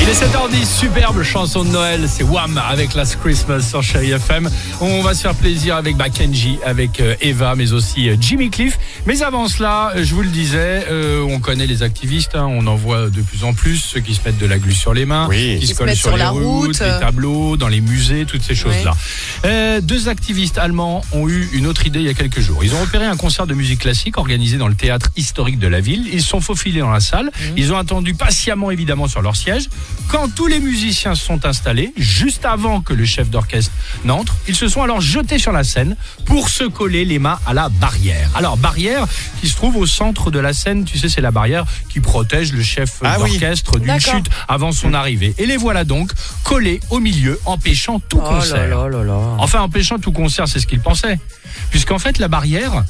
Il est 7h10, superbe chanson de Noël, c'est Wham avec Last Christmas sur Chéri FM. On va se faire plaisir avec bah, Kenji, avec euh, Eva, mais aussi euh, Jimmy Cliff. Mais avant cela, je vous le disais, euh, on connaît les activistes, hein, on en voit de plus en plus, ceux qui se mettent de la glu sur les mains, qui, se collent sur, sur les la routes, route. les tableaux, dans les musées, toutes ces choses-là. Euh, deux activistes allemands ont eu une autre idée il y a quelques jours. Ils ont repéré un concert de musique classique organisé dans le théâtre historique de la ville. Ils se sont faufilés dans la salle. Mhm. Ils ont attendu patiemment, évidemment, sur leur siège. Quand tous les musiciens se sont installés, juste avant que le chef d'orchestre n'entre, ils se sont alors jetés sur la scène pour se coller les mains à la barrière. Alors, barrière qui se trouve au centre de la scène, tu sais, c'est la barrière qui protège le chef Ah oui. d'orchestre d'une chute avant son arrivée. Et les voilà donc collés au milieu, empêchant tout Oh concert. là là là là. Enfin, empêchant tout concert, c'est ce qu'il pensait. Puisqu'en fait, la barrière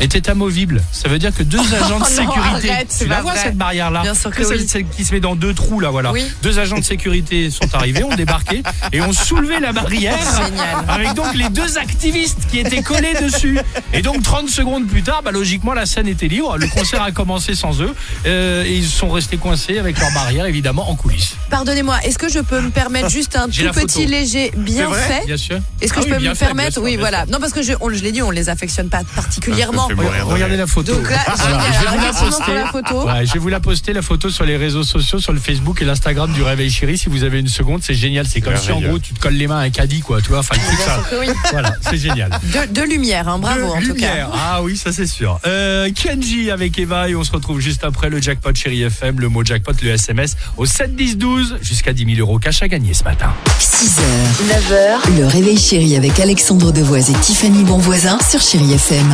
était amovible. Ça veut dire que deux agents de non, sécurité. arrête, c'est tu la vois vrai. cette barrière-là Bien sûr que celle, oui. celle qui se met dans deux trous là, voilà. Oui. Deux agents de sécurité sont arrivés, ont débarqué et ont soulevé la barrière. Génial. Avec donc les deux activistes qui étaient collés dessus. Et donc 30 secondes plus tard, bah, logiquement la scène était libre. Le concert a commencé sans eux euh, et ils sont restés coincés avec leur barrière évidemment en coulisses. Pardonnez-moi, est-ce que je peux me permettre juste un tout petit léger bien fait Bien sûr. Est-ce que Ah je oui, peux me fait, permettre Oui, voilà. Non, parce que je, on, je l'ai dit, on les affectionne pas particulièrement. Ça me fait mourir de Regardez la photo. Donc là, Voilà, génial. je vais vous la poster. sur la photo. Ouais, je vais vous la poster, la photo sur les réseaux sociaux, sur le Facebook et l'Instagram du Réveil Chéri. Si vous avez une seconde, c'est génial. C'est comme si en merveilleux. gros tu te colles les mains à un caddie, quoi. Tu vois, enfin le truc Bien ça. sûr que oui. Voilà, c'est génial. De, de lumière, hein, bravo De en tout cas. lumière. Ah oui, ça c'est sûr. Euh, Kenji avec Eva et on se retrouve juste après le jackpot Chéri FM, le mot jackpot, le SMS au 7 10 12 jusqu'à 10 000 euros cash à gagner ce matin. 6h, 9h, le réveil chéri avec Alexandre Devoise et Tiffany Bonvoisin sur Chérie FM.